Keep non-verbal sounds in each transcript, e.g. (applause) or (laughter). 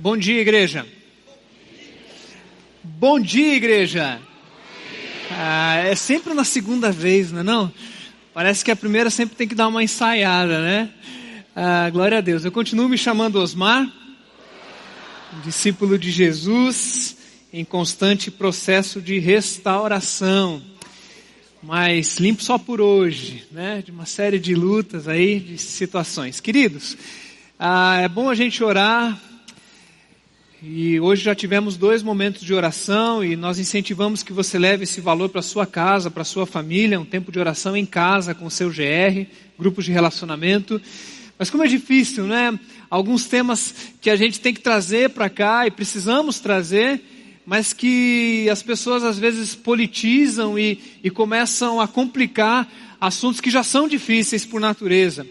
Bom dia, igreja. Bom dia, igreja. Ah, é sempre na segunda vez, não é não? Parece que a primeira sempre tem que dar uma ensaiada, né? Ah, glória a Deus. Eu continuo me chamando Osmar, discípulo de Jesus, em constante processo de restauração. Mas limpo só por hoje, né? De uma série de lutas aí, de situações. Queridos, ah, é bom a gente orar e hoje já tivemos dois momentos de oração e nós incentivamos que você leve esse valor para sua casa, para sua família, um tempo de oração em casa com o seu GR, grupos de relacionamento. Mas como é difícil, né? Alguns temas que a gente tem que trazer para cá e precisamos trazer, mas que as pessoas às vezes politizam e, e começam a complicar assuntos que já são difíceis por natureza.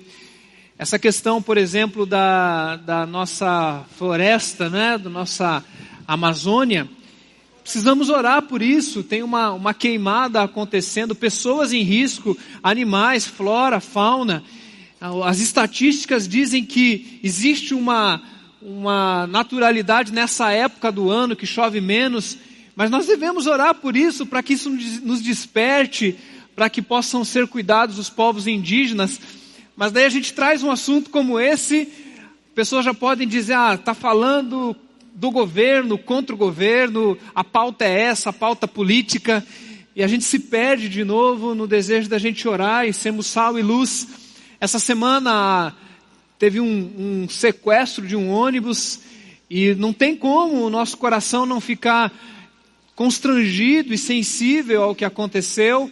Essa questão, por exemplo, da, da nossa floresta, né, da nossa Amazônia, precisamos orar por isso. Tem uma, uma queimada acontecendo, pessoas em risco, animais, flora, fauna. As estatísticas dizem que existe uma, uma naturalidade nessa época do ano que chove menos, mas nós devemos orar por isso, para que isso nos desperte, para que possam ser cuidados os povos indígenas mas daí a gente traz um assunto como esse, pessoas já podem dizer, ah, está falando do governo, contra o governo, a pauta é essa, a pauta política, e a gente se perde de novo no desejo da gente orar e sermos sal e luz. Essa semana teve um, um sequestro de um ônibus, e não tem como o nosso coração não ficar constrangido e sensível ao que aconteceu.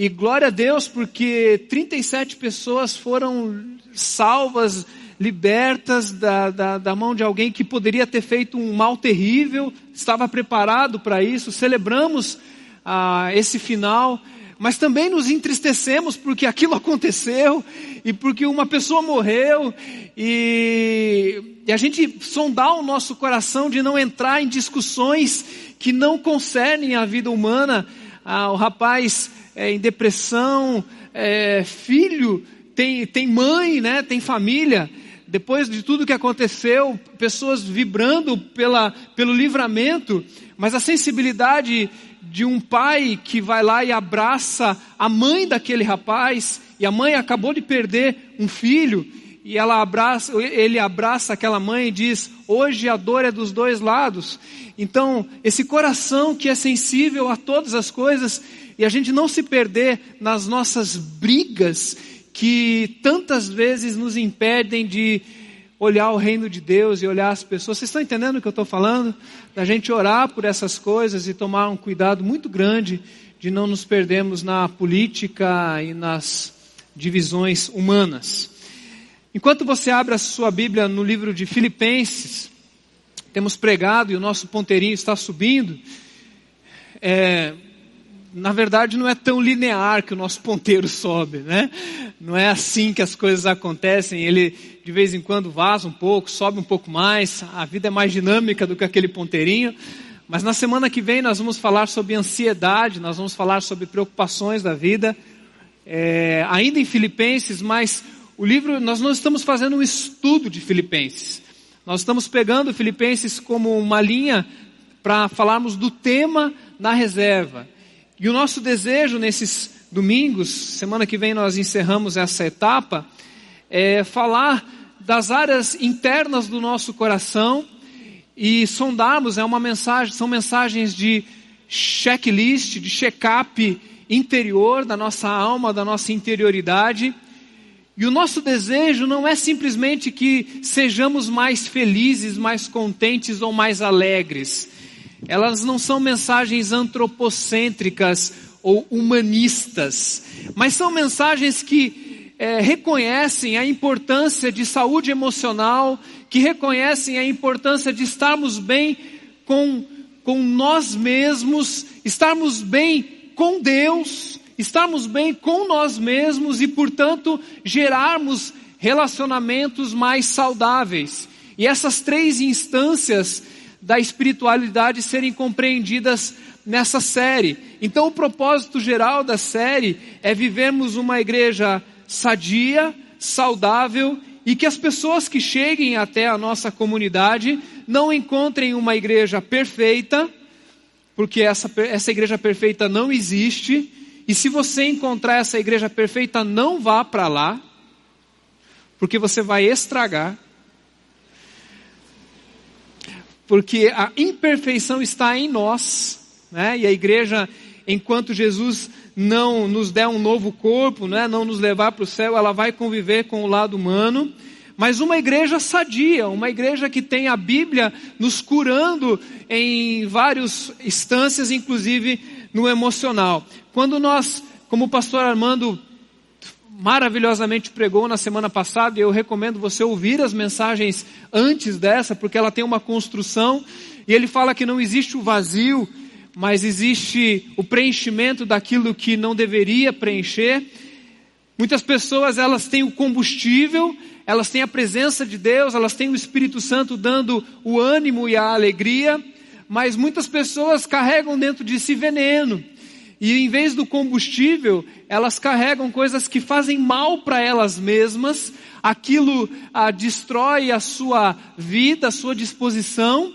E glória a Deus, porque 37 pessoas foram salvas, libertas da, da, da, mão de alguém que poderia ter feito um mal terrível, estava preparado para isso. Celebramos ah, esse final, mas também nos entristecemos porque aquilo (laughs) aconteceu e porque uma pessoa morreu. E, e a gente sondar o nosso coração de não entrar em discussões que não concernem a vida humana. Ah, o rapaz é, em depressão, é, filho, tem, tem mãe, né, tem família. Depois de tudo que aconteceu, pessoas vibrando pela, pelo livramento, mas a sensibilidade de um pai que vai lá e abraça a mãe daquele rapaz, e a mãe acabou de perder um filho, e ela abraça, ele abraça aquela mãe e diz: Hoje a dor é dos dois lados. Então, esse coração que é sensível a todas as coisas, e a gente não se perder nas nossas brigas que tantas vezes nos impedem de olhar o reino de Deus e olhar as pessoas. Vocês estão entendendo o que eu estou falando? Da gente orar por essas coisas e tomar um cuidado muito grande de não nos perdermos na política e nas divisões humanas. Enquanto você abre a sua Bíblia no livro de Filipenses, temos pregado e o nosso ponteirinho está subindo. É, na verdade não é tão linear que o nosso ponteiro (laughs) sobe, né? Não é assim que as coisas acontecem. Ele de vez em quando vaza um pouco, sobe um pouco mais. A vida é mais dinâmica do que aquele ponteirinho. Mas na semana que vem nós vamos falar sobre ansiedade, nós vamos falar sobre preocupações da vida, é, ainda em Filipenses, mas o livro, nós não estamos fazendo um estudo de Filipenses. Nós estamos pegando Filipenses como uma linha para falarmos do tema na reserva. E o nosso desejo nesses domingos, semana que vem nós encerramos essa etapa, é falar das áreas internas do nosso coração e sondarmos, é uma mensagem, são mensagens de checklist, de check-up interior da nossa alma, da nossa interioridade. E o nosso desejo não é simplesmente que sejamos mais felizes, mais contentes ou mais alegres. Elas não são mensagens antropocêntricas ou humanistas, mas são mensagens que é, reconhecem a importância de saúde emocional, que reconhecem a importância de estarmos bem com, com nós mesmos, estarmos bem com Deus, estarmos bem com nós mesmos e, portanto, gerarmos relacionamentos mais saudáveis. E essas três instâncias da espiritualidade serem compreendidas nessa série. Então, o propósito geral da série é vivermos uma igreja sadia, saudável e que as pessoas que cheguem até a nossa comunidade não encontrem uma igreja perfeita, porque essa, essa igreja perfeita não existe, e se você encontrar essa igreja perfeita, não vá para lá, porque você vai estragar. Porque a imperfeição está em nós, né? E a igreja, enquanto Jesus não nos der um novo corpo, né? não nos levar para o céu, ela vai conviver com o lado humano. Mas uma igreja sadia, uma igreja que tem a Bíblia nos curando em várias instâncias, inclusive no emocional. Quando nós, como o pastor Armando maravilhosamente pregou na semana passada, e eu recomendo você ouvir as mensagens antes dessa, porque ela tem uma construção, e ele fala que não existe o vazio, mas existe o preenchimento daquilo que não deveria preencher. Muitas pessoas, elas têm o combustível, elas têm a presença de Deus, elas têm o Espírito Santo dando o ânimo e a alegria, mas muitas pessoas carregam dentro de si veneno. E em vez do combustível, elas carregam coisas que fazem mal para elas mesmas, aquilo ah, destrói a sua vida, a sua disposição,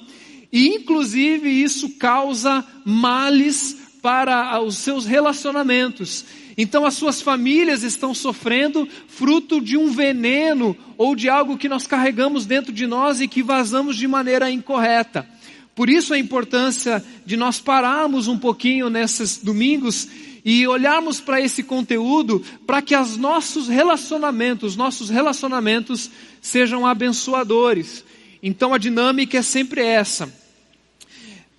e inclusive isso causa males para os seus relacionamentos. Então as suas famílias estão sofrendo fruto de um veneno ou de algo que nós carregamos dentro de nós e que vazamos de maneira incorreta. Por isso a importância de nós pararmos um pouquinho nesses domingos e olharmos para esse conteúdo para que os nossos relacionamentos, nossos relacionamentos sejam abençoadores. Então a dinâmica é sempre essa.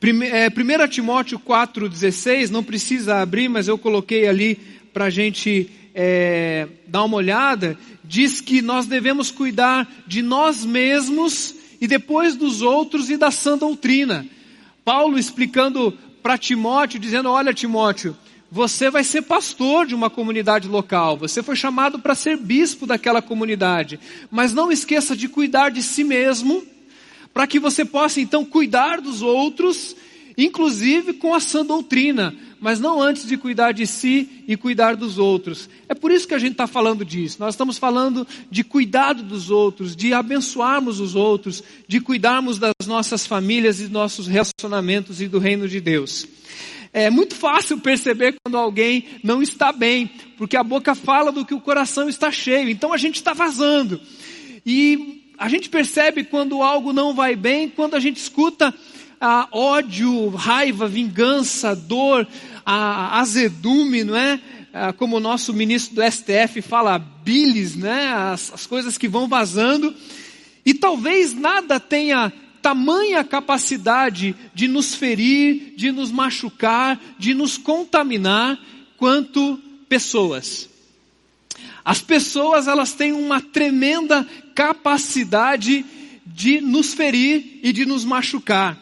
1 é, Timóteo 4,16, não precisa abrir, mas eu coloquei ali para a gente é, dar uma olhada, diz que nós devemos cuidar de nós mesmos e depois dos outros e da sã doutrina. Paulo explicando para Timóteo, dizendo: Olha, Timóteo, você vai ser pastor de uma comunidade local, você foi chamado para ser bispo daquela comunidade, mas não esqueça de cuidar de si mesmo, para que você possa então cuidar dos outros, inclusive com a sã doutrina, mas não antes de cuidar de si e cuidar dos outros. É por isso que a gente está falando disso. Nós estamos falando de cuidado dos outros, de abençoarmos os outros, de cuidarmos das nossas famílias e nossos relacionamentos e do reino de Deus. É muito fácil perceber quando alguém não está bem, porque a boca fala do que o coração está cheio. Então a gente está vazando. E a gente percebe quando algo não vai bem, quando a gente escuta ah, ódio, raiva, vingança, dor, a azedume, não é? Ah, como o nosso ministro do STF fala, bilis, né? As, as coisas que vão vazando. E talvez nada tenha tamanha capacidade de nos ferir, de nos machucar, de nos contaminar, quanto pessoas. As pessoas, elas têm uma tremenda capacidade de nos ferir e de nos machucar,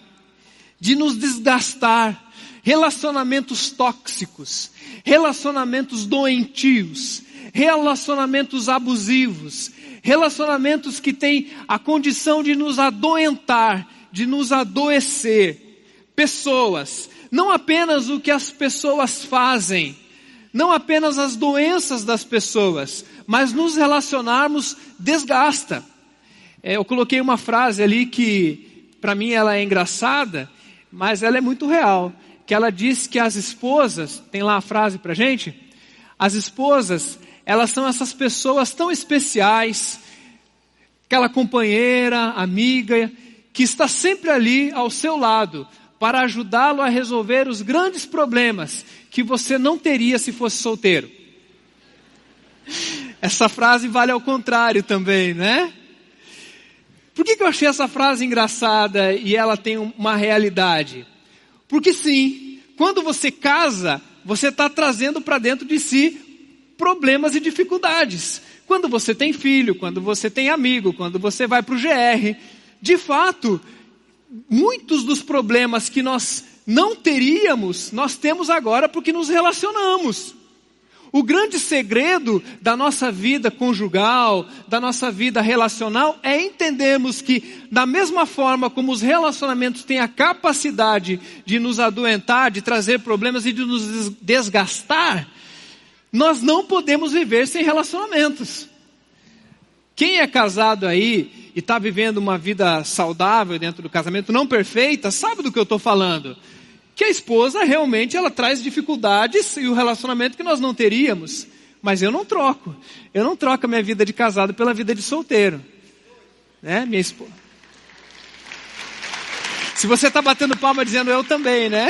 de nos desgastar, relacionamentos tóxicos, relacionamentos doentios, relacionamentos abusivos, relacionamentos que têm a condição de nos adoentar, de nos adoecer. Pessoas, não apenas o que as pessoas fazem, não apenas as doenças das pessoas, mas nos relacionarmos desgasta. É, eu coloquei uma frase ali que, para mim, ela é engraçada, mas ela é muito real que ela diz que as esposas, tem lá a frase pra gente? As esposas, elas são essas pessoas tão especiais, aquela companheira, amiga, que está sempre ali ao seu lado para ajudá-lo a resolver os grandes problemas que você não teria se fosse solteiro. Essa frase vale ao contrário também, né? Por que, que eu achei essa frase engraçada e ela tem uma realidade? Porque sim, quando você casa, você está trazendo para dentro de si problemas e dificuldades. Quando você tem filho, quando você tem amigo, quando você vai para o GR, de fato, muitos dos problemas que nós não teríamos, nós temos agora porque nos relacionamos. O grande segredo da nossa vida conjugal, da nossa vida relacional, é entendermos que, da mesma forma como os relacionamentos têm a capacidade de nos adoentar, de trazer problemas e de nos desgastar, nós não podemos viver sem relacionamentos. Quem é casado aí e está vivendo uma vida saudável dentro do casamento, não perfeita, sabe do que eu estou falando. Que a esposa realmente ela traz dificuldades e o relacionamento que nós não teríamos. Mas eu não troco. Eu não troco a minha vida de casado pela vida de solteiro. Né? Minha esposa. Se você está batendo palma dizendo eu também, né?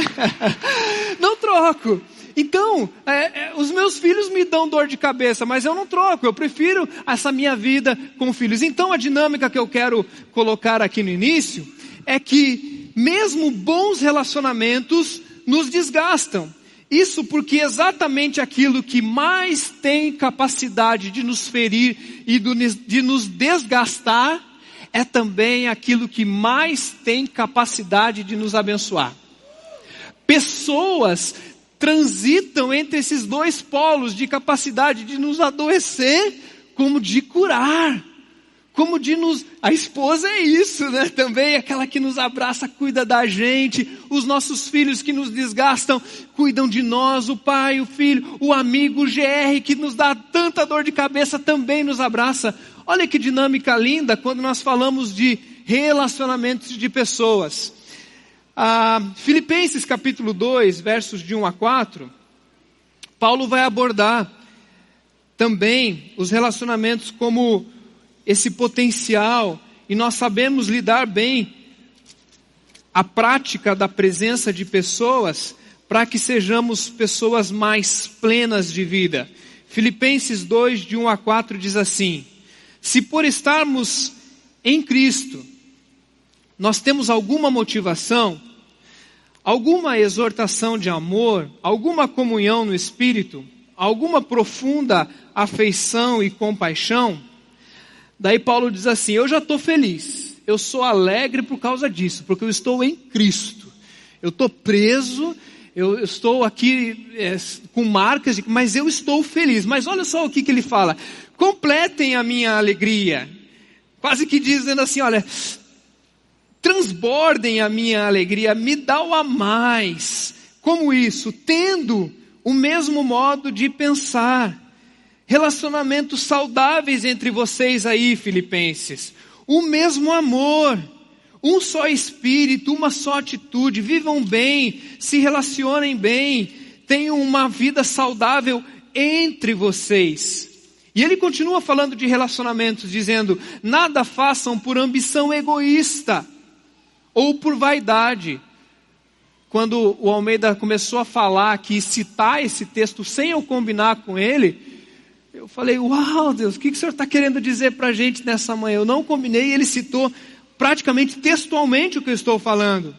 (laughs) não troco. Então, é, é, os meus filhos me dão dor de cabeça, mas eu não troco, eu prefiro essa minha vida com filhos. Então, a dinâmica que eu quero colocar aqui no início é que, mesmo bons relacionamentos nos desgastam. Isso porque exatamente aquilo que mais tem capacidade de nos ferir e de nos desgastar é também aquilo que mais tem capacidade de nos abençoar. Pessoas transitam entre esses dois polos de capacidade de nos adoecer, como de curar, como de nos. A esposa é isso, né? Também aquela que nos abraça, cuida da gente, os nossos filhos que nos desgastam, cuidam de nós, o pai, o filho, o amigo, o GR que nos dá tanta dor de cabeça também nos abraça. Olha que dinâmica linda quando nós falamos de relacionamentos de pessoas. Ah, Filipenses capítulo 2, versos de 1 a 4, Paulo vai abordar também os relacionamentos como esse potencial, e nós sabemos lidar bem a prática da presença de pessoas para que sejamos pessoas mais plenas de vida. Filipenses 2, de 1 a 4 diz assim: Se por estarmos em Cristo, nós temos alguma motivação, alguma exortação de amor, alguma comunhão no espírito, alguma profunda afeição e compaixão, daí Paulo diz assim: Eu já estou feliz, eu sou alegre por causa disso, porque eu estou em Cristo, eu estou preso, eu estou aqui é, com marcas, mas eu estou feliz. Mas olha só o que, que ele fala: completem a minha alegria. Quase que dizendo assim: olha, transbordem a minha alegria, me dá o a mais. Como isso? Tendo o mesmo modo de pensar. Relacionamentos saudáveis entre vocês aí, filipenses. O mesmo amor. Um só espírito, uma só atitude. Vivam bem, se relacionem bem. Tenham uma vida saudável entre vocês. E ele continua falando de relacionamentos, dizendo: nada façam por ambição egoísta ou por vaidade. Quando o Almeida começou a falar aqui, citar esse texto sem eu combinar com ele, eu falei, uau Deus, o que, que o Senhor está querendo dizer para a gente nessa manhã? Eu não combinei ele citou praticamente textualmente o que eu estou falando.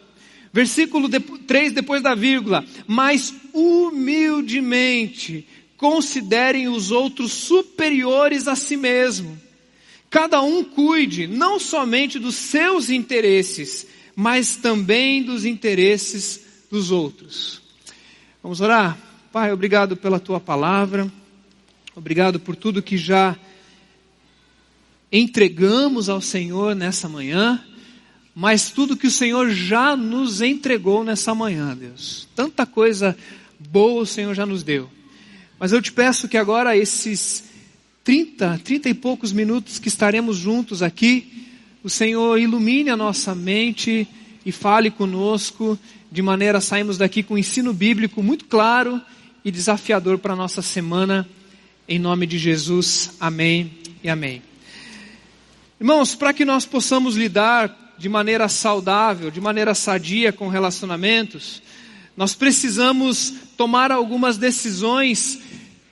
Versículo 3 depois da vírgula, mas humildemente considerem os outros superiores a si mesmo. Cada um cuide não somente dos seus interesses, mas também dos interesses dos outros. Vamos orar? Pai, obrigado pela tua palavra, obrigado por tudo que já entregamos ao Senhor nessa manhã, mas tudo que o Senhor já nos entregou nessa manhã, Deus. Tanta coisa boa o Senhor já nos deu. Mas eu te peço que agora esses 30, 30 e poucos minutos que estaremos juntos aqui, o Senhor ilumine a nossa mente e fale conosco de maneira a sairmos daqui com um ensino bíblico muito claro e desafiador para a nossa semana. Em nome de Jesus, amém e amém. Irmãos, para que nós possamos lidar de maneira saudável, de maneira sadia com relacionamentos, nós precisamos tomar algumas decisões,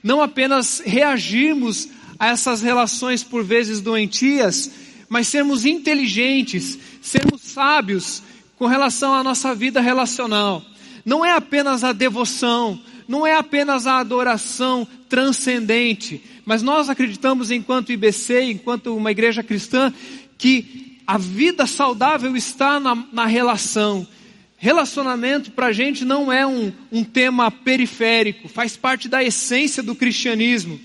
não apenas reagirmos a essas relações por vezes doentias, mas sermos inteligentes, sermos sábios com relação à nossa vida relacional. Não é apenas a devoção, não é apenas a adoração transcendente, mas nós acreditamos, enquanto IBC, enquanto uma igreja cristã, que a vida saudável está na, na relação. Relacionamento para a gente não é um, um tema periférico, faz parte da essência do cristianismo.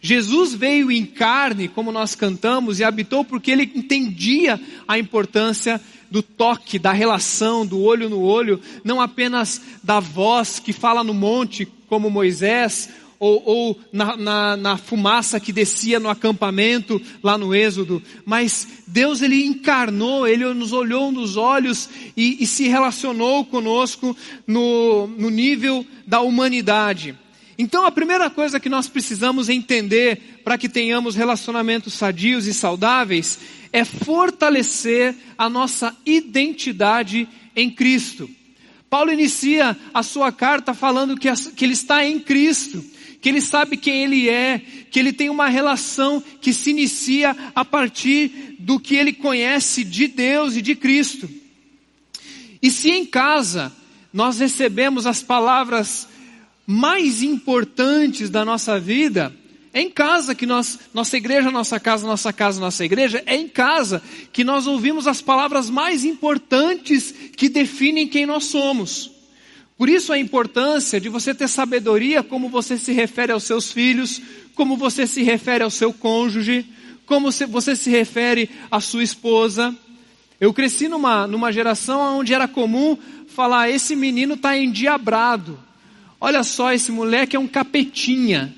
Jesus veio em carne, como nós cantamos, e habitou porque ele entendia a importância do toque, da relação, do olho no olho, não apenas da voz que fala no monte, como Moisés, ou, ou na, na, na, fumaça que descia no acampamento lá no Êxodo, mas Deus ele encarnou, ele nos olhou nos olhos e, e se relacionou conosco no, no nível da humanidade. Então a primeira coisa que nós precisamos entender para que tenhamos relacionamentos sadios e saudáveis é fortalecer a nossa identidade em Cristo. Paulo inicia a sua carta falando que, que ele está em Cristo que ele sabe quem ele é, que ele tem uma relação que se inicia a partir do que ele conhece de Deus e de Cristo. E se em casa nós recebemos as palavras mais importantes da nossa vida, é em casa que nós, nossa igreja, nossa casa, nossa casa, nossa igreja, é em casa que nós ouvimos as palavras mais importantes que definem quem nós somos. Por isso a importância de você ter sabedoria como você se refere aos seus filhos, como você se refere ao seu cônjuge, como você se refere à sua esposa. Eu cresci numa, numa geração onde era comum falar: esse menino está endiabrado. Olha só, esse moleque é um capetinha.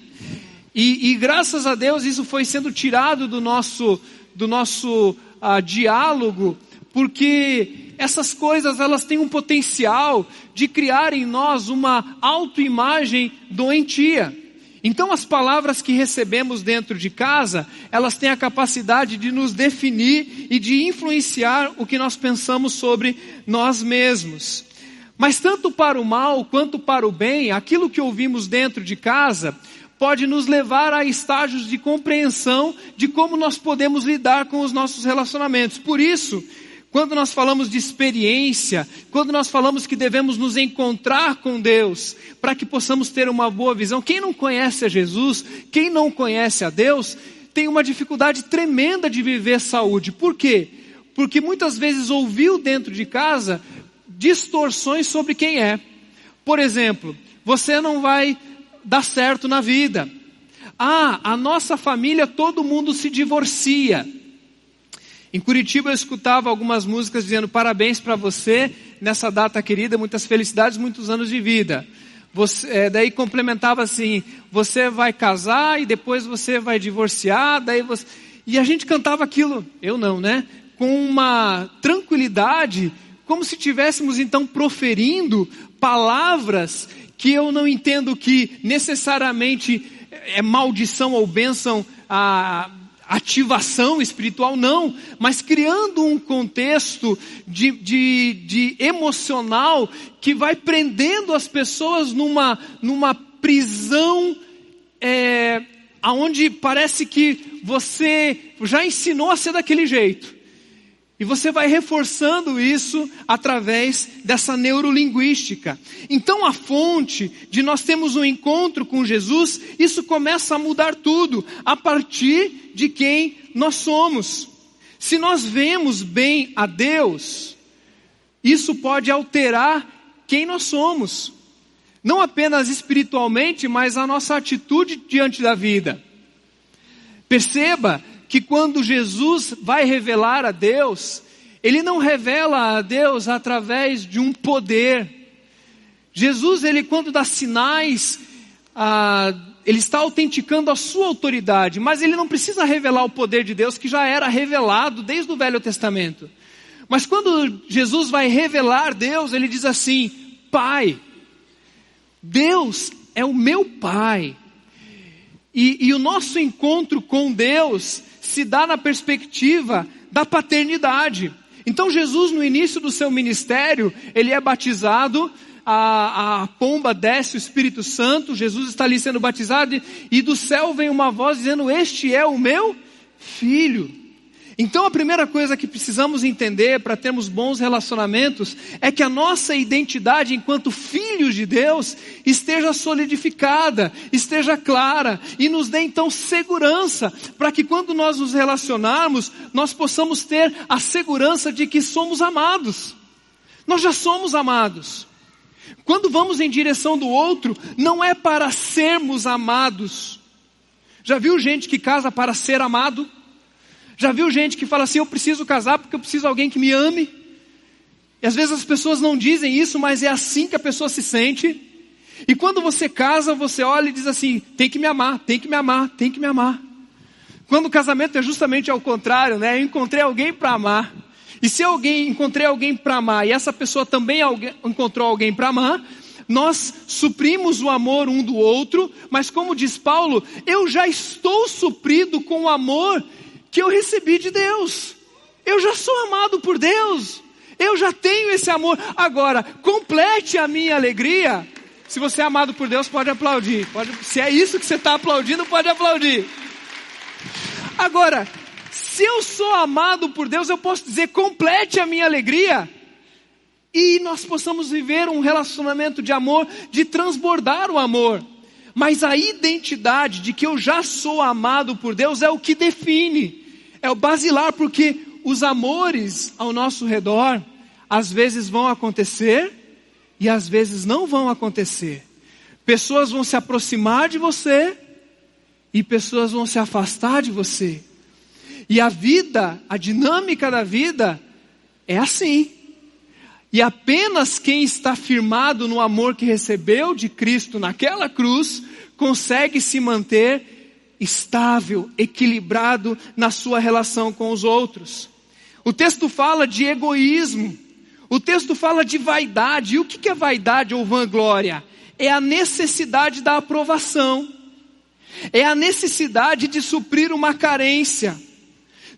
E, e, graças a Deus isso foi sendo tirado do nosso, do nosso uh, diálogo, porque essas coisas elas têm um potencial de criar em nós uma autoimagem doentia. Então as palavras que recebemos dentro de casa, elas têm a capacidade de nos definir e de influenciar o que nós pensamos sobre nós mesmos. Mas tanto para o mal quanto para o bem, aquilo que ouvimos dentro de casa pode nos levar a estágios de compreensão de como nós podemos lidar com os nossos relacionamentos. Por isso, quando nós falamos de experiência, quando nós falamos que devemos nos encontrar com Deus, para que possamos ter uma boa visão, quem não conhece a Jesus, quem não conhece a Deus, tem uma dificuldade tremenda de viver saúde. Por quê? Porque muitas vezes ouviu dentro de casa distorções sobre quem é. Por exemplo, você não vai dar certo na vida. Ah, a nossa família todo mundo se divorcia. Em Curitiba eu escutava algumas músicas dizendo parabéns para você nessa data querida, muitas felicidades, muitos anos de vida. Você, é, daí complementava assim, você vai casar e depois você vai divorciar, daí você... E a gente cantava aquilo, eu não, né? Com uma tranquilidade, como se tivéssemos então proferindo palavras que eu não entendo que necessariamente é maldição ou bênção a ativação espiritual, não, mas criando um contexto de, de, de emocional que vai prendendo as pessoas numa, numa prisão é, aonde parece que você já ensinou a ser daquele jeito. E você vai reforçando isso através dessa neurolinguística. Então a fonte de nós termos um encontro com Jesus, isso começa a mudar tudo, a partir de quem nós somos. Se nós vemos bem a Deus, isso pode alterar quem nós somos. Não apenas espiritualmente, mas a nossa atitude diante da vida. Perceba que quando Jesus vai revelar a Deus, ele não revela a Deus através de um poder. Jesus, ele quando dá sinais, ah, ele está autenticando a sua autoridade, mas ele não precisa revelar o poder de Deus que já era revelado desde o Velho Testamento. Mas quando Jesus vai revelar Deus, ele diz assim: Pai, Deus é o meu Pai. E, e o nosso encontro com Deus se dá na perspectiva da paternidade. Então Jesus, no início do seu ministério, ele é batizado, a, a, pomba desce o Espírito Santo, Jesus está ali sendo batizado, e, do céu vem uma voz dizendo: Este é o meu filho. Então a primeira coisa que precisamos entender para termos bons relacionamentos é que a nossa identidade enquanto filhos de Deus esteja solidificada, esteja clara e nos dê então segurança para que quando nós nos relacionarmos, nós possamos ter a segurança de que somos amados. Nós já somos amados. Quando vamos em direção do outro, não é para sermos amados. Já viu gente que casa para ser amado? Já viu gente que fala assim: eu preciso casar porque eu preciso de alguém que me ame? E às vezes as pessoas não dizem isso, mas é assim que a pessoa se sente. E quando você casa, você olha e diz assim: tem que me amar, tem que me amar, tem que me amar. Quando o casamento é justamente ao contrário, né? Eu encontrei alguém para amar. E se alguém encontrei alguém para amar e essa pessoa também alguém, encontrou alguém para amar, nós suprimos o amor um do outro, mas como diz Paulo, eu já estou suprido com o amor que eu recebi de Deus. Eu já sou amado por Deus. Eu já tenho esse amor. Agora, complete a minha alegria. Se você é amado por Deus, pode aplaudir. Pode, se é isso que você está aplaudindo, pode aplaudir. Agora, se eu sou amado por Deus, eu posso dizer, complete a minha alegria. E nós possamos viver um relacionamento de amor, de transbordar o amor. Mas a identidade de que eu já sou amado por Deus é o que define, é o basilar, porque os amores ao nosso redor, às vezes vão acontecer e às vezes não vão acontecer. Pessoas vão se aproximar de você e pessoas vão se afastar de você. E a vida, a dinâmica da vida é assim. E apenas quem está firmado no amor que recebeu de Cristo naquela cruz consegue se manter estável, equilibrado na sua relação com os outros. O texto fala de egoísmo, o texto fala de vaidade. E o que é vaidade ou vanglória? É a necessidade da aprovação, é a necessidade de suprir uma carência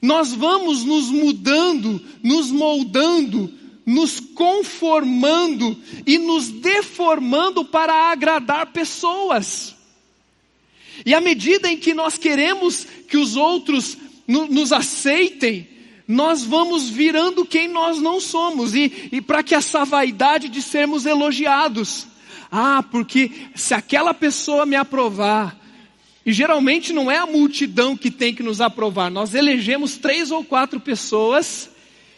nós vamos nos mudando, nos moldando, nos conformando e nos deformando para agradar pessoas. E à medida em que nós queremos que os outros no, nos aceitem, nós vamos virando quem nós não somos, e, e para que essa vaidade de sermos elogiados. Ah, porque se aquela pessoa me aprovar, e geralmente não é a multidão que tem que nos aprovar. Nós elegemos três ou quatro pessoas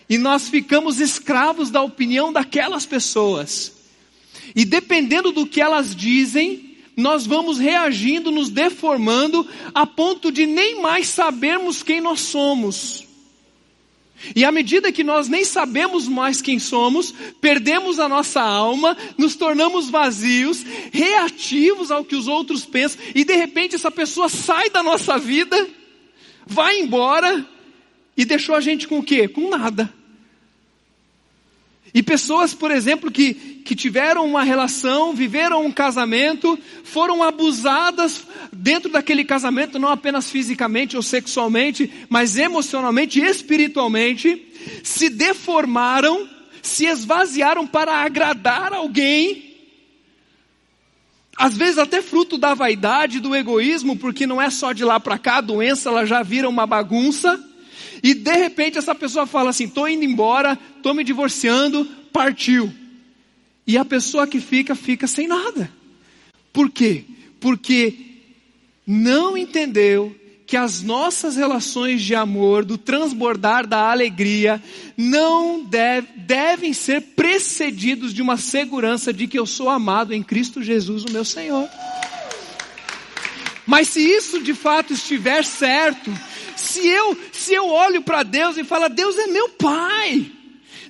e nós ficamos escravos da opinião daquelas pessoas. E dependendo do que elas dizem, nós vamos reagindo, nos deformando, a ponto de nem mais sabermos quem nós somos. E à medida que nós nem sabemos mais quem somos, perdemos a nossa alma, nos tornamos vazios, reativos ao que os outros pensam, e de repente essa pessoa sai da nossa vida, vai embora e deixou a gente com o quê? Com nada. E pessoas, por exemplo, que, que tiveram uma relação, viveram um casamento, foram abusadas dentro daquele casamento, não apenas fisicamente ou sexualmente, mas emocionalmente e espiritualmente, se deformaram, se esvaziaram para agradar alguém, às vezes até fruto da vaidade, do egoísmo, porque não é só de lá para cá, a doença ela já vira uma bagunça. E de repente essa pessoa fala assim: estou indo embora, estou me divorciando, partiu. E a pessoa que fica, fica sem nada. Por quê? Porque não entendeu que as nossas relações de amor, do transbordar da alegria, não deve, devem ser precedidos de uma segurança de que eu sou amado em Cristo Jesus, o meu Senhor. Mas se isso de fato estiver certo, se eu, se eu olho para Deus e falo, Deus é meu Pai,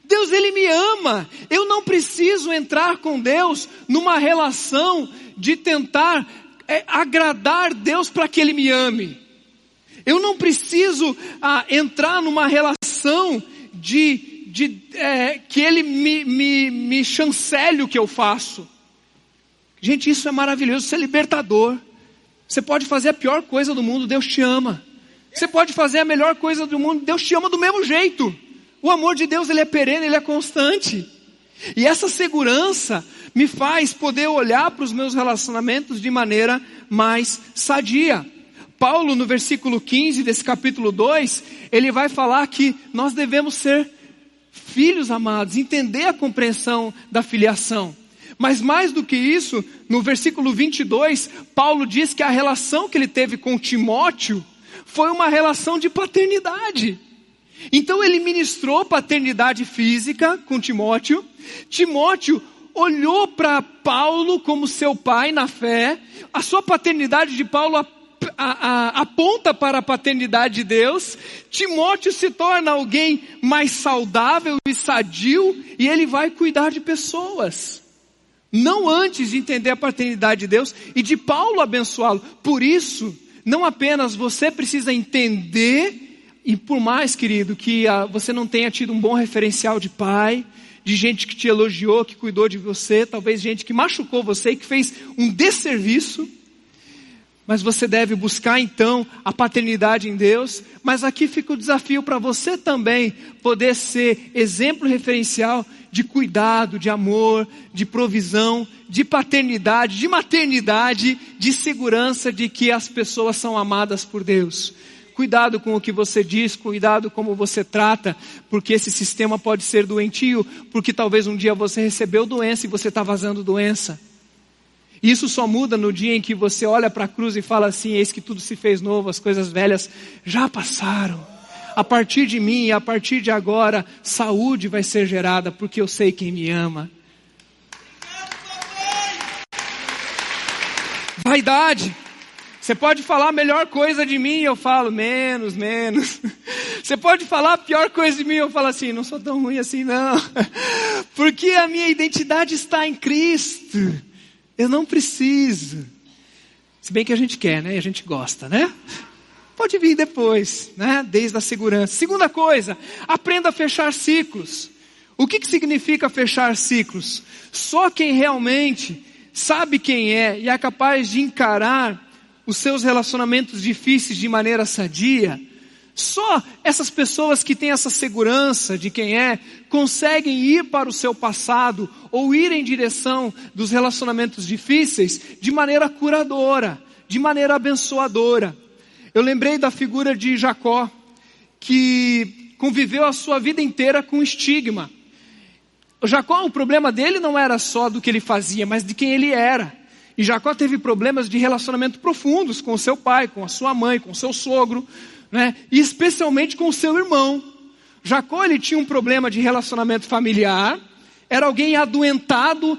Deus ele me ama, eu não preciso entrar com Deus numa relação de tentar é, agradar Deus para que Ele me ame. Eu não preciso ah, entrar numa relação de, de é, que Ele me, me, me chancele o que eu faço. Gente, isso é maravilhoso, isso é libertador. Você pode fazer a pior coisa do mundo, Deus te ama. Você pode fazer a melhor coisa do mundo, Deus te ama do mesmo jeito. O amor de Deus ele é perene, ele é constante. E essa segurança me faz poder olhar para os meus relacionamentos de maneira mais sadia. Paulo, no versículo 15 desse capítulo 2, ele vai falar que nós devemos ser filhos amados, entender a compreensão da filiação. Mas mais do que isso, no versículo 22, Paulo diz que a relação que ele teve com Timóteo foi uma relação de paternidade. Então ele ministrou paternidade física com Timóteo. Timóteo olhou para Paulo como seu pai na fé. A sua paternidade de Paulo a, a, a, aponta para a paternidade de Deus. Timóteo se torna alguém mais saudável e sadio e ele vai cuidar de pessoas. não antes de entender a paternidade de Deus e de Paulo abençoá-lo. Por isso, não apenas você precisa entender, e por mais, querido, que ah, você não tenha tido um bom referencial de pai, de gente que te elogiou, que cuidou de você, talvez gente que machucou você e que fez um desserviço, mas você deve buscar então a paternidade em Deus. Mas aqui fica o desafio para você também poder ser exemplo referencial de cuidado, de amor, de provisão, de paternidade, de maternidade, de segurança de que as pessoas são amadas por Deus. Cuidado com o que você diz, cuidado como você trata, porque esse sistema pode ser doentio, porque talvez um dia você recebeu doença e você está vazando doença. Isso só muda no dia em que você olha para a cruz e fala assim: eis que tudo se fez novo, as coisas velhas já passaram a partir de mim a partir de agora, saúde vai ser gerada, porque eu sei quem me ama. Vaidade. Você pode falar a melhor coisa de mim, eu falo menos, menos. (laughs) Você pode falar a pior coisa de mim, eu falo assim, não sou tão ruim assim não. (laughs) Porque a minha identidade está em Cristo. Eu não preciso. Se bem que a gente quer, né? E a gente gosta, né? Pode vir depois, né? Desde a segurança. Segunda coisa, aprenda a fechar ciclos. O que, que significa fechar ciclos? Só quem realmente sabe quem é e é capaz de encarar os seus relacionamentos difíceis de maneira sadia, só essas pessoas que têm essa segurança de quem é, conseguem ir para o seu passado ou ir em direção dos relacionamentos difíceis de maneira curadora, de maneira abençoadora. Eu lembrei da figura de Jacó, que conviveu a sua vida inteira com estigma. O Jacó, o problema dele não era só do que ele fazia, mas de quem ele era. E Jacó teve problemas de relacionamento profundos com o seu pai, com a sua mãe, com o seu sogro, né? e especialmente com o seu irmão. Jacó ele tinha um problema de relacionamento familiar, era alguém adoentado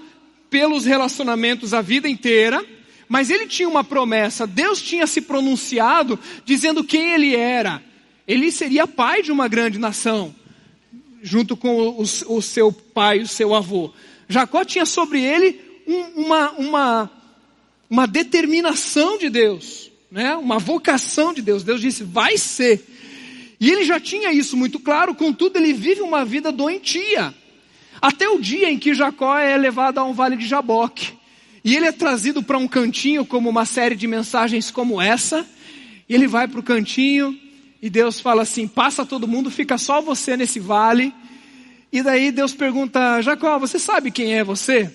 pelos relacionamentos a vida inteira, mas ele tinha uma promessa, Deus tinha se pronunciado dizendo quem ele era. Ele seria pai de uma grande nação, junto com o, o, seu pai, o seu avô. Jacó tinha sobre ele um, uma, uma, uma determinação de Deus, né? uma vocação de Deus. Deus disse, vai ser. E ele já tinha isso muito claro, contudo, ele vive uma vida doentia. Até o dia em que Jacó é levado a um vale de Jaboque. E ele é trazido para um cantinho, como uma série de mensagens como essa. E ele vai para o cantinho e Deus fala assim: passa todo mundo, fica só você nesse vale. E daí Deus pergunta: Jacó, você sabe quem é você?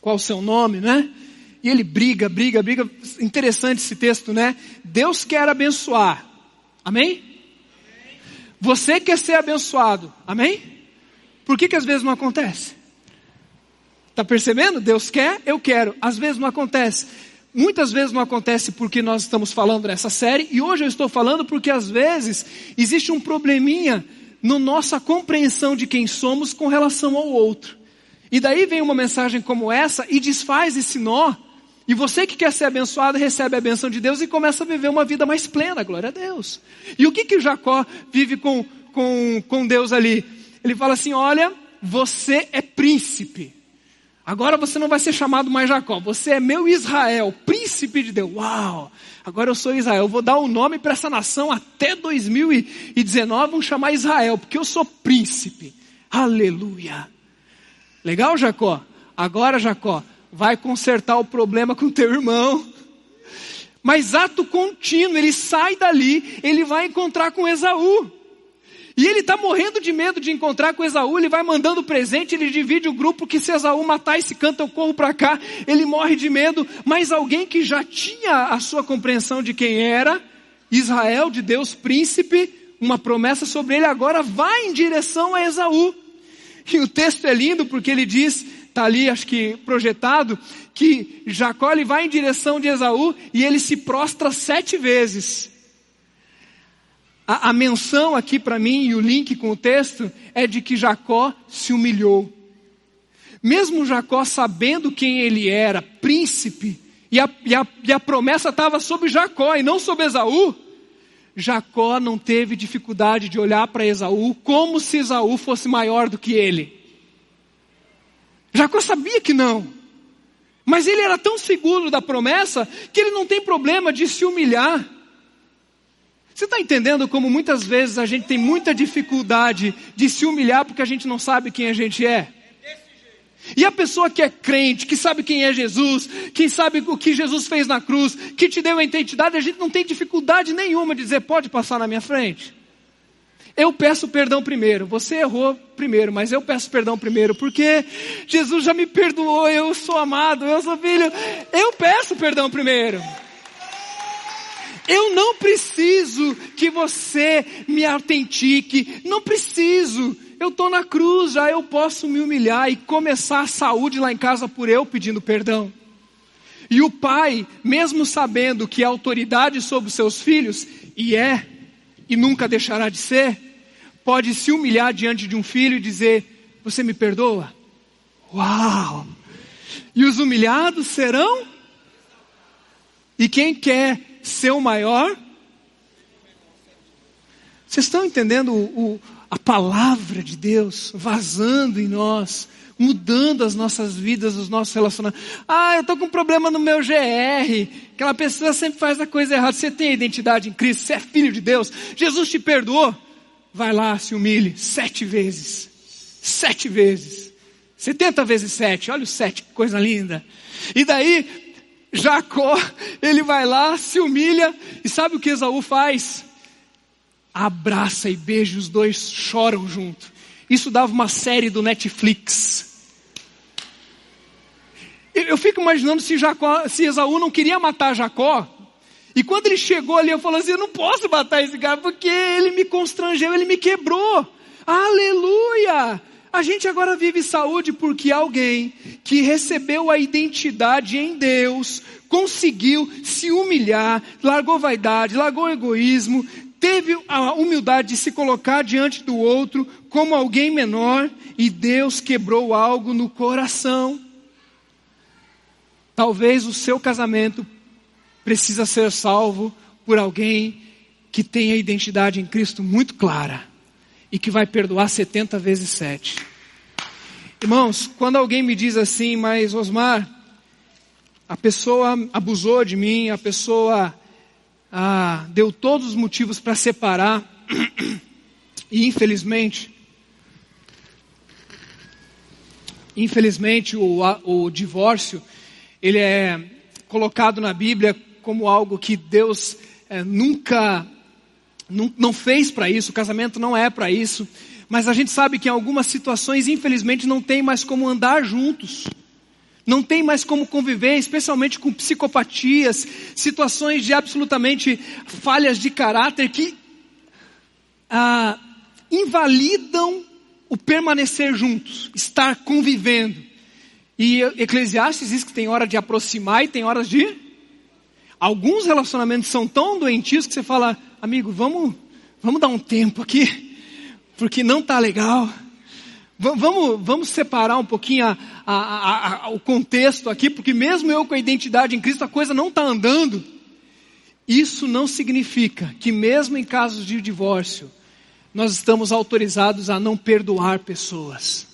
Qual o seu nome, né? E ele briga, briga, briga. Interessante esse texto, né? Deus quer abençoar. Amém? Você quer ser abençoado. Amém? Por que, que às vezes não acontece? Está percebendo? Deus quer, eu quero. Às vezes não acontece. Muitas vezes não acontece porque nós estamos falando nessa série, e hoje eu estou falando porque às vezes existe um probleminha na nossa compreensão de quem somos com relação ao outro. E daí vem uma mensagem como essa e desfaz esse nó. E você que quer ser abençoado recebe a benção de Deus e começa a viver uma vida mais plena, glória a Deus. E o que que Jacó vive com, com, com Deus ali? Ele fala assim: olha, você é príncipe. Agora você não vai ser chamado mais Jacó, você é meu Israel, príncipe de Deus. Uau! Agora eu sou Israel, eu vou dar o um nome para essa nação até 2019, vão chamar Israel, porque eu sou príncipe. Aleluia! Legal, Jacó? Agora, Jacó, vai consertar o problema com teu irmão. Mas ato contínuo, ele sai dali, ele vai encontrar com Esaú. E ele está morrendo de medo de encontrar com Esaú, ele vai mandando presente, ele divide o grupo que se Esaú matar esse canta eu corro para cá, ele morre de medo, mas alguém que já tinha a sua compreensão de quem era, Israel, de Deus príncipe, uma promessa sobre ele, agora vai em direção a Esaú. E o texto é lindo porque ele diz, está ali acho que projetado, que Jacó ele vai em direção de Esaú e ele se prostra sete vezes. A, a menção aqui para mim e o link com o texto é de que Jacó se humilhou. Mesmo Jacó sabendo quem ele era, príncipe, e a, e a, e a promessa estava sobre Jacó e não sobre Esaú, Jacó não teve dificuldade de olhar para Esaú como se Esaú fosse maior do que ele. Jacó sabia que não. Mas ele era tão seguro da promessa que ele não tem problema de se humilhar. Você está entendendo como muitas vezes a gente tem muita dificuldade de se humilhar porque a gente não sabe quem a gente é? E a pessoa que é crente, que sabe quem é Jesus, que sabe o que Jesus fez na cruz, que te deu a identidade, a gente não tem dificuldade nenhuma de dizer, pode passar na minha frente. Eu peço perdão primeiro. Você errou primeiro, mas eu peço perdão primeiro, porque Jesus já me perdoou, eu sou amado, eu sou filho. Eu peço perdão primeiro. Eu não preciso que você me autentique, não preciso. Eu estou na cruz, já eu posso me humilhar e começar a saúde lá em casa por eu pedindo perdão. E o pai, mesmo sabendo que é autoridade sobre os seus filhos, e é, e nunca deixará de ser, pode se humilhar diante de um filho e dizer: Você me perdoa? Uau! E os humilhados serão? E quem quer ser o maior? Vocês estão entendendo o, o, a palavra de Deus vazando em nós, mudando as nossas vidas, os nossos relacionamentos? Ah, eu estou com um problema no meu GR. Aquela pessoa sempre faz a coisa errada. Você tem a identidade em Cristo, você é filho de Deus. Jesus te perdoou vai lá, se humilhe sete vezes. Sete vezes. Setenta vezes sete. Olha o sete, que coisa linda. E daí, Jacó, ele vai lá, se humilha, e sabe o que Esaú faz? Abraça e beija, os dois choram junto. Isso dava uma série do Netflix. Eu fico imaginando se, Jacó, se Esaú não queria matar Jacó, e quando ele chegou ali, eu falei assim: eu não posso matar esse cara porque ele me constrangeu, ele me quebrou. Aleluia! A gente agora vive saúde porque alguém que recebeu a identidade em Deus conseguiu se humilhar, largou vaidade, largou egoísmo, teve a humildade de se colocar diante do outro como alguém menor e Deus quebrou algo no coração. Talvez o seu casamento precisa ser salvo por alguém que tem a identidade em Cristo muito clara e que vai perdoar 70 vezes 7. Irmãos, quando alguém me diz assim, mas Osmar, a pessoa abusou de mim, a pessoa ah, deu todos os motivos para separar, (clears throat) e infelizmente, infelizmente o, o divórcio, ele é colocado na Bíblia como algo que Deus é, nunca não, fez para isso, o casamento não é para isso. Mas a gente sabe que em algumas situações, infelizmente, não tem mais como andar juntos. Não tem mais como conviver, especialmente com psicopatias, situações de absolutamente falhas de caráter que ah, invalidam o permanecer juntos, estar convivendo. E Eclesiastes diz que tem hora de aproximar e tem horas de Alguns relacionamentos são tão doentios que você fala, amigo, vamos, vamos dar um tempo aqui, porque não está legal. Vamos, vamos separar um pouquinho a, a, a, o contexto aqui, porque mesmo eu com a identidade em Cristo, a coisa não está andando. Isso não significa que mesmo em casos de divórcio, nós estamos autorizados a não perdoar pessoas.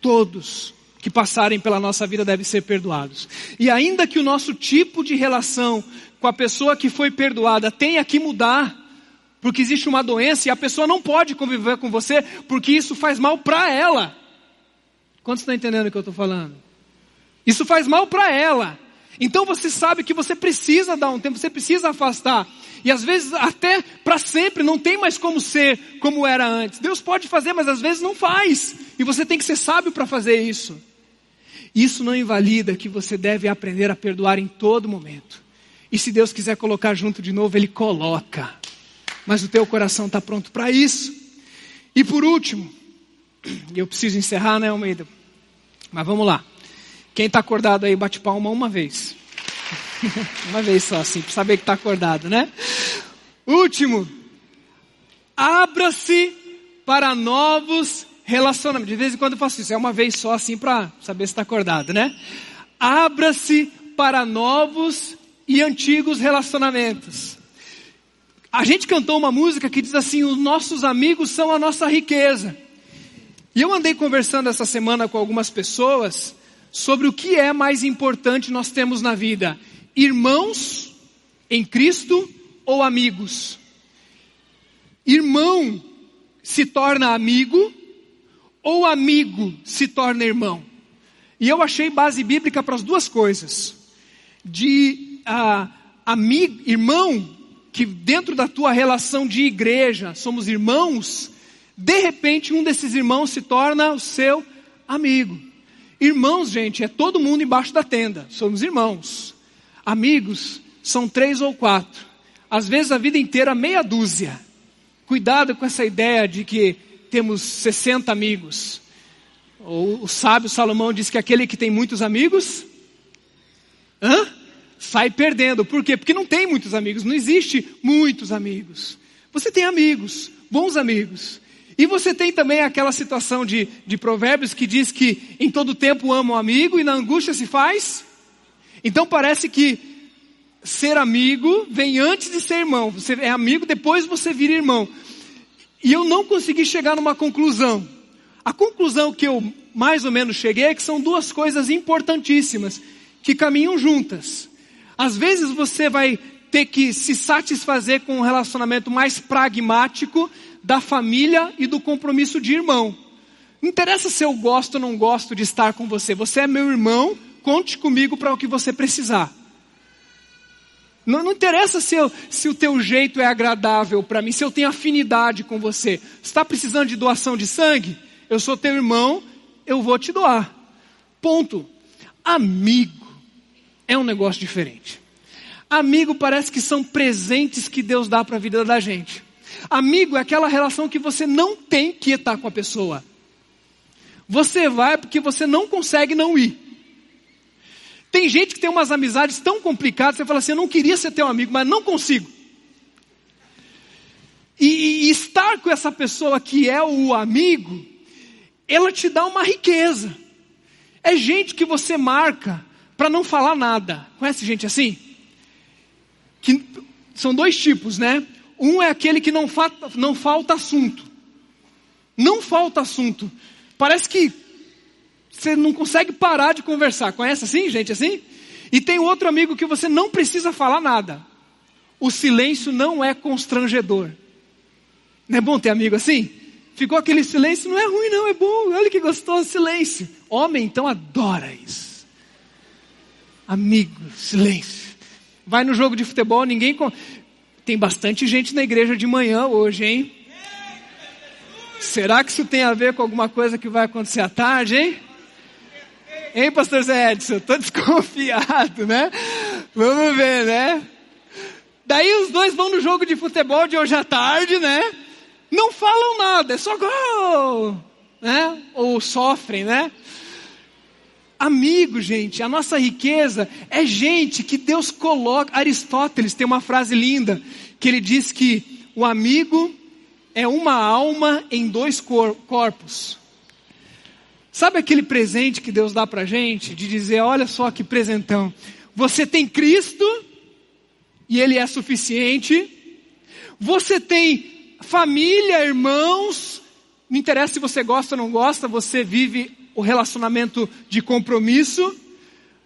Todos que passarem pela nossa vida devem ser perdoados. E ainda que o nosso tipo de relação com a pessoa que foi perdoada tenha que mudar, porque existe uma doença e a pessoa não pode conviver com você, porque isso faz mal para ela. Quantos estão entendendo o que eu estou falando? Isso faz mal para ela. Então você sabe que você precisa dar um tempo, você precisa afastar. E às vezes até para sempre não tem mais como ser como era antes. Deus pode fazer, mas às vezes não faz. E você tem que ser sábio para fazer isso. Isso não invalida que você deve aprender a perdoar em todo momento. E se Deus quiser colocar junto de novo, Ele coloca. Mas o teu coração está pronto para isso. E por último, (clears throat) eu preciso encerrar, né, Almeida? Mas vamos lá. Quem está acordado aí, bate palma uma vez. (laughs) uma vez só, assim, para saber que está acordado, né? Último. Abra-se para novos relacionamento. De vez em quando eu faço isso, é uma vez só assim para saber se está acordado, né? Abra-se para novos e antigos relacionamentos. A gente cantou uma música que diz assim: os nossos amigos são a nossa riqueza. E eu andei conversando essa semana com algumas pessoas sobre o que é mais importante nós temos na vida: irmãos em Cristo ou amigos? Irmão se torna amigo ou amigo se torna irmão? E eu achei base bíblica para as duas coisas. De ah, amigo, irmão, que dentro da tua relação de igreja somos irmãos, de repente um desses irmãos se torna o seu amigo. Irmãos, gente, é todo mundo embaixo da tenda, somos irmãos. Amigos são três ou quatro, às vezes a vida inteira meia dúzia. Cuidado com essa ideia de que temos 60 amigos. O, o sábio Salomão diz que aquele que tem muitos amigos, hã? sai perdendo. Por quê? Porque não tem muitos amigos, não existe muitos amigos. Você tem amigos, bons amigos. E você tem também aquela situação de, de provérbios que diz que em todo tempo ama o amigo e na angústia se faz. Então parece que ser amigo vem antes de ser irmão. Você é amigo, depois você vira irmão. E eu não consegui chegar numa conclusão. A conclusão que eu mais ou menos cheguei é que são duas coisas importantíssimas que caminham juntas. Às vezes você vai ter que se satisfazer com um relacionamento mais pragmático da família e do compromisso de irmão. Não interessa se eu gosto ou não gosto de estar com você. Você é meu irmão, conte comigo para o que você precisar. Não, não interessa se, eu, se, o teu jeito é agradável para mim, se eu tenho afinidade com você. Está precisando de doação de sangue? Eu sou teu irmão, eu vou te doar. Ponto. Amigo é um negócio diferente. Amigo parece que são presentes que Deus dá para a vida da gente. Amigo é aquela relação que você não tem que estar com a pessoa. Você vai porque você não consegue não ir. Tem gente que tem umas amizades tão complicadas, você fala assim, eu não queria ser teu amigo, mas não consigo. E, e estar com essa pessoa que é o amigo, ela te dá uma riqueza. É gente que você marca para não falar nada. Conhece gente assim? Que são dois tipos, né? Um é aquele que não, fa não falta assunto. Não falta assunto. Parece que você não consegue parar de conversar. Conhece assim, gente assim? E tem outro amigo que você não precisa falar nada. O silêncio não é constrangedor. Não é bom ter amigo assim? Ficou aquele silêncio, não é ruim não, é bom. Olha que gostoso silêncio. Homem então adora isso. Amigo, silêncio. Vai no jogo de futebol, ninguém tem bastante gente na igreja de manhã hoje, hein? Será que isso tem a ver com alguma coisa que vai acontecer à tarde, hein? Hein, pastor Zé Edson? Tô (laughs) desconfiado, né? Vamos ver, né? Daí os dois vão no jogo de futebol de hoje à tarde, né? Não falam nada, é só gol, né? Ou sofrem, né? Amigo, gente, a nossa riqueza é gente que Deus coloca. Aristóteles tem uma frase linda que ele diz que o amigo é uma alma em dois cor corpos. Sabe aquele presente que Deus dá para gente? De dizer, olha só que presentão. Você tem Cristo, e Ele é suficiente. Você tem família, irmãos. Não interessa se você gosta ou não gosta, você vive o relacionamento de compromisso.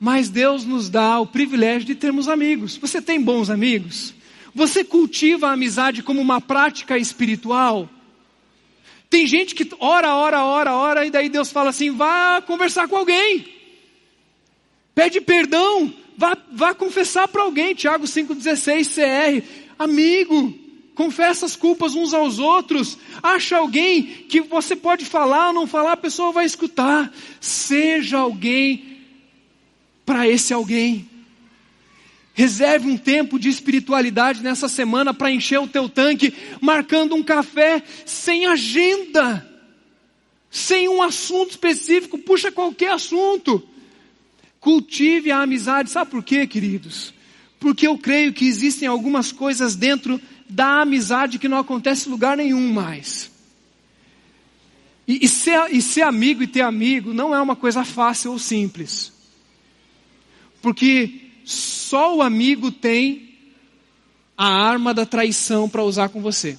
Mas Deus nos dá o privilégio de termos amigos. Você tem bons amigos? Você cultiva a amizade como uma prática espiritual? Tem gente que ora, ora, ora, ora, e daí Deus fala assim: vá conversar com alguém. Pede perdão, vá, vá confessar para alguém. Tiago 5,16 CR. Amigo, confessa as culpas uns aos outros. Acha alguém que você pode falar ou não falar, a pessoa vai escutar. Seja alguém para esse alguém. Reserve um tempo de espiritualidade nessa semana para encher o teu tanque, marcando um café sem agenda, sem um assunto específico, puxa qualquer assunto. Cultive a amizade, sabe por quê, queridos? Porque eu creio que existem algumas coisas dentro da amizade que não acontece em lugar nenhum mais. E, e, ser, e ser amigo e ter amigo não é uma coisa fácil ou simples. Porque só o amigo tem a arma da traição para usar com você.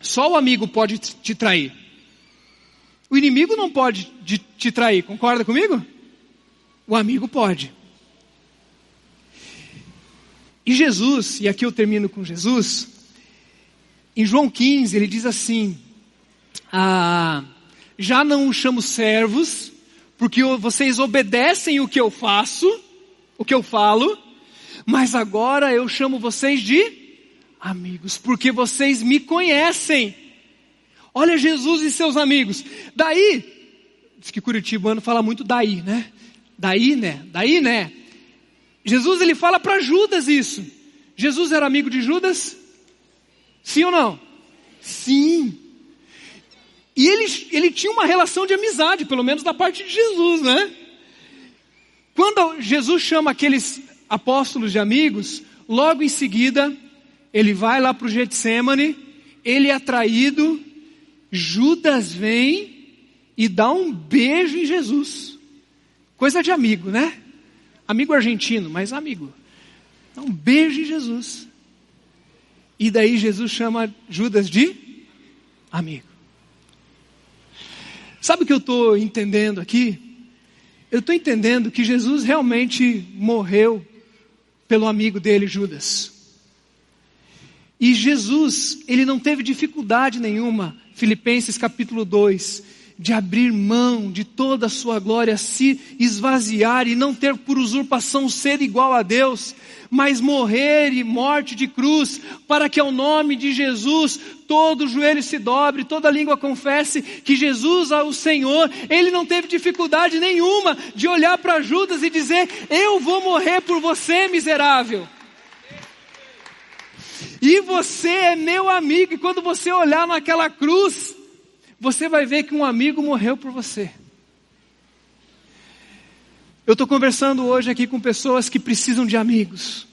Só o amigo pode te trair. O inimigo não pode te trair, concorda comigo? O amigo pode. E Jesus, e aqui eu termino com Jesus, em João 15 ele diz assim: ah, Já não os chamo servos, porque vocês obedecem o que eu faço, o que eu falo, mas agora eu chamo vocês de amigos, porque vocês me conhecem. Olha Jesus e seus amigos. Daí, diz que Curitibano fala muito daí, né? Daí, né? Daí, né? Jesus ele fala para Judas isso. Jesus era amigo de Judas? Sim ou não? Sim. E ele, ele tinha uma relação de amizade, pelo menos da parte de Jesus, né? Quando Jesus chama aqueles apóstolos de amigos, logo em seguida, ele vai lá para o Getsemane, ele é traído, Judas vem e dá um beijo em Jesus. Coisa de amigo, né? Amigo argentino, mas amigo. Dá um beijo em Jesus. E daí Jesus chama Judas de amigo. Sabe o que eu estou entendendo aqui? Eu estou entendendo que Jesus realmente morreu pelo amigo dele, Judas. E Jesus, ele não teve dificuldade nenhuma, Filipenses capítulo 2, de abrir mão de toda a sua glória, se esvaziar e não ter por usurpação ser igual a Deus, mas morrer e morte de cruz, para que ao nome de Jesus todo joelho se dobre, toda língua confesse que Jesus é o Senhor. Ele não teve dificuldade nenhuma de olhar para Judas e dizer: Eu vou morrer por você, miserável. E você é meu amigo, e quando você olhar naquela cruz, você vai ver que um amigo morreu por você. Eu estou conversando hoje aqui com pessoas que precisam de amigos.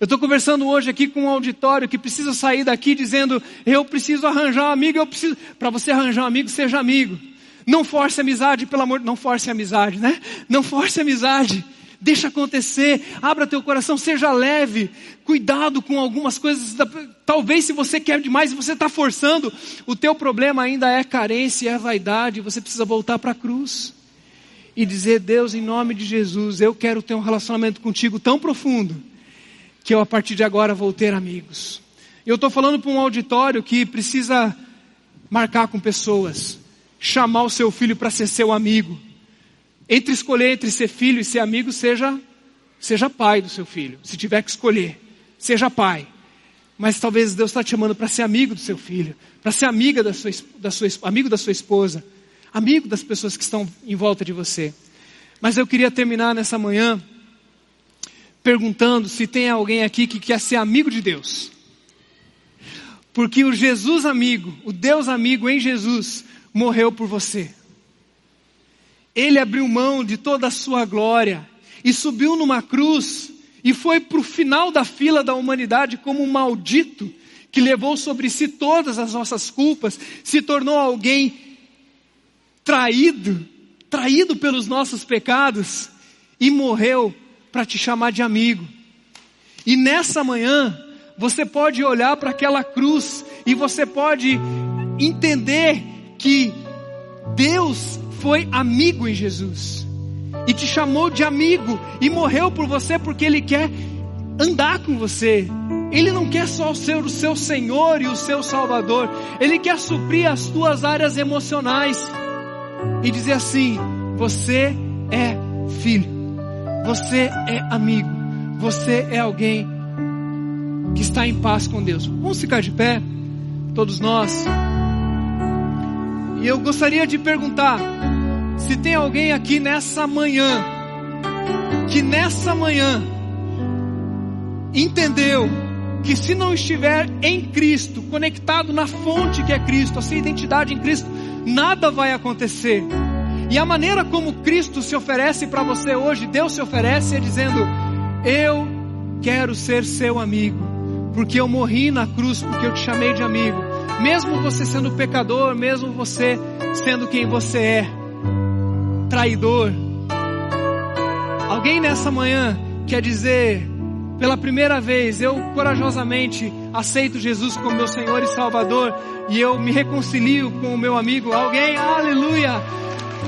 Eu estou conversando hoje aqui com um auditório que precisa sair daqui dizendo: eu preciso arranjar um amigo, eu preciso. Para você arranjar um amigo, seja amigo. Não force amizade, pelo amor. Não force amizade, né? Não force amizade. Deixa acontecer, abra teu coração, seja leve, cuidado com algumas coisas. Talvez se você quer demais e você está forçando, o teu problema ainda é carência, é vaidade. Você precisa voltar para a cruz e dizer: Deus, em nome de Jesus, eu quero ter um relacionamento contigo tão profundo que eu a partir de agora vou ter amigos. Eu estou falando para um auditório que precisa marcar com pessoas, chamar o seu filho para ser seu amigo entre escolher entre ser filho e ser amigo, seja, seja pai do seu filho. Se tiver que escolher, seja pai. Mas talvez Deus está te chamando para ser amigo do seu filho, para ser amiga da sua, da sua, amigo da sua esposa, amigo das pessoas que estão em volta de você. Mas eu queria terminar nessa manhã perguntando se tem alguém aqui que quer ser amigo de Deus. Porque o Jesus amigo, o Deus amigo em Jesus, morreu por você. Ele abriu mão de toda a sua glória e subiu numa cruz e foi para o final da fila da humanidade como um maldito que levou sobre si todas as nossas culpas, se tornou alguém traído, traído pelos nossos pecados e morreu para te chamar de amigo. E nessa manhã, você pode olhar para aquela cruz e você pode entender que Deus foi amigo em Jesus e te chamou de amigo e morreu por você porque Ele quer andar com você. Ele não quer só ser o seu Senhor e o seu Salvador, Ele quer suprir as tuas áreas emocionais e dizer assim: você é filho, você é amigo, você é alguém que está em paz com Deus. Vamos ficar de pé, todos nós. E eu gostaria de perguntar se tem alguém aqui nessa manhã, que nessa manhã entendeu que se não estiver em Cristo, conectado na fonte que é Cristo, a sua identidade em Cristo, nada vai acontecer. E a maneira como Cristo se oferece para você hoje, Deus se oferece é dizendo: Eu quero ser seu amigo, porque eu morri na cruz, porque eu te chamei de amigo mesmo você sendo pecador, mesmo você sendo quem você é, traidor. Alguém nessa manhã quer dizer, pela primeira vez, eu corajosamente aceito Jesus como meu Senhor e Salvador e eu me reconcilio com o meu amigo. Alguém, aleluia!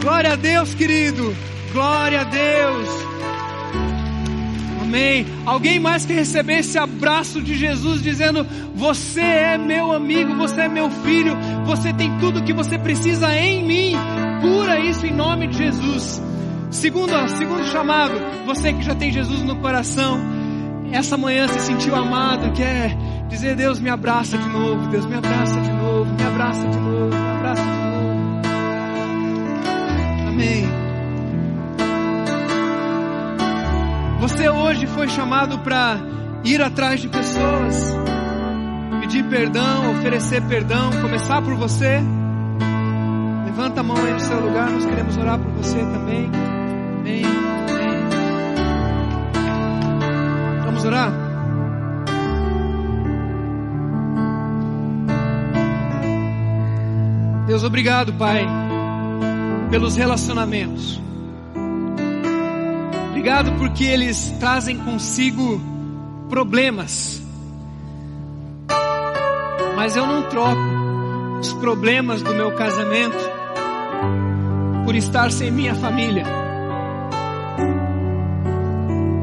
Glória a Deus, querido! Glória a Deus. Amém. Alguém mais quer receber esse abraço de Jesus dizendo: Você é meu amigo, você é meu filho, você tem tudo que você precisa em mim. Cura isso em nome de Jesus. Segundo, segundo chamado, você que já tem Jesus no coração, essa manhã se sentiu amado, quer dizer: Deus me abraça de novo, Deus me abraça de novo, me abraça de novo, me abraça de novo. Amém. Você hoje foi chamado para ir atrás de pessoas, pedir perdão, oferecer perdão, começar por você. Levanta a mão aí no seu lugar, nós queremos orar por você também. Amém. Amém. Vamos orar? Deus, obrigado, Pai, pelos relacionamentos. Obrigado porque eles trazem consigo problemas. Mas eu não troco os problemas do meu casamento por estar sem minha família.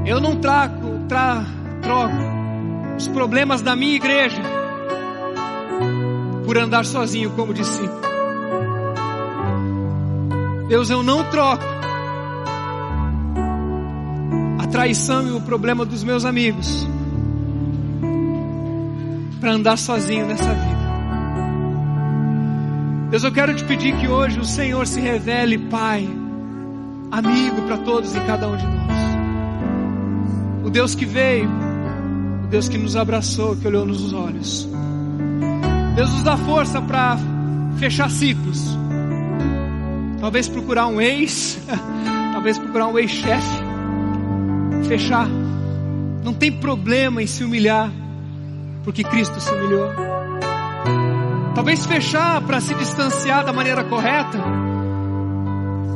Eu não traco, tra, troco os problemas da minha igreja por andar sozinho como discípulo. Deus, eu não troco traição e o problema dos meus amigos para andar sozinho nessa vida. Deus, eu quero te pedir que hoje o Senhor se revele, Pai, amigo para todos e cada um de nós. O Deus que veio, o Deus que nos abraçou, que olhou nos olhos. Deus nos dá força para fechar ciclos. Talvez procurar um ex, (laughs) talvez procurar um ex-chefe fechar. Não tem problema em se humilhar, porque Cristo se humilhou. Talvez fechar para se distanciar da maneira correta,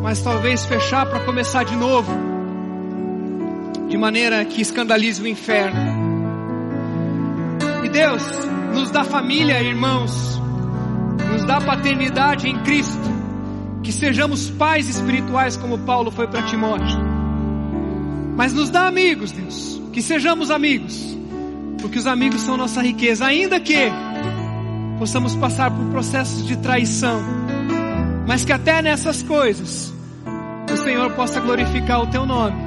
mas talvez fechar para começar de novo, de maneira que escandalize o inferno. E Deus nos dá família, irmãos, nos dá paternidade em Cristo, que sejamos pais espirituais como Paulo foi para Timóteo mas nos dá amigos, Deus. Que sejamos amigos. Porque os amigos são nossa riqueza. Ainda que possamos passar por processos de traição. Mas que até nessas coisas o Senhor possa glorificar o teu nome.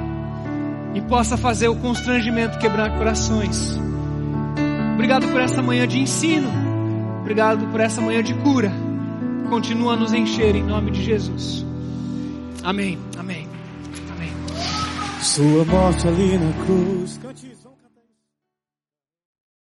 E possa fazer o constrangimento quebrar corações. Obrigado por essa manhã de ensino. Obrigado por essa manhã de cura. Continua a nos encher em nome de Jesus. Amém. Amém. Sua morte ali na cruz.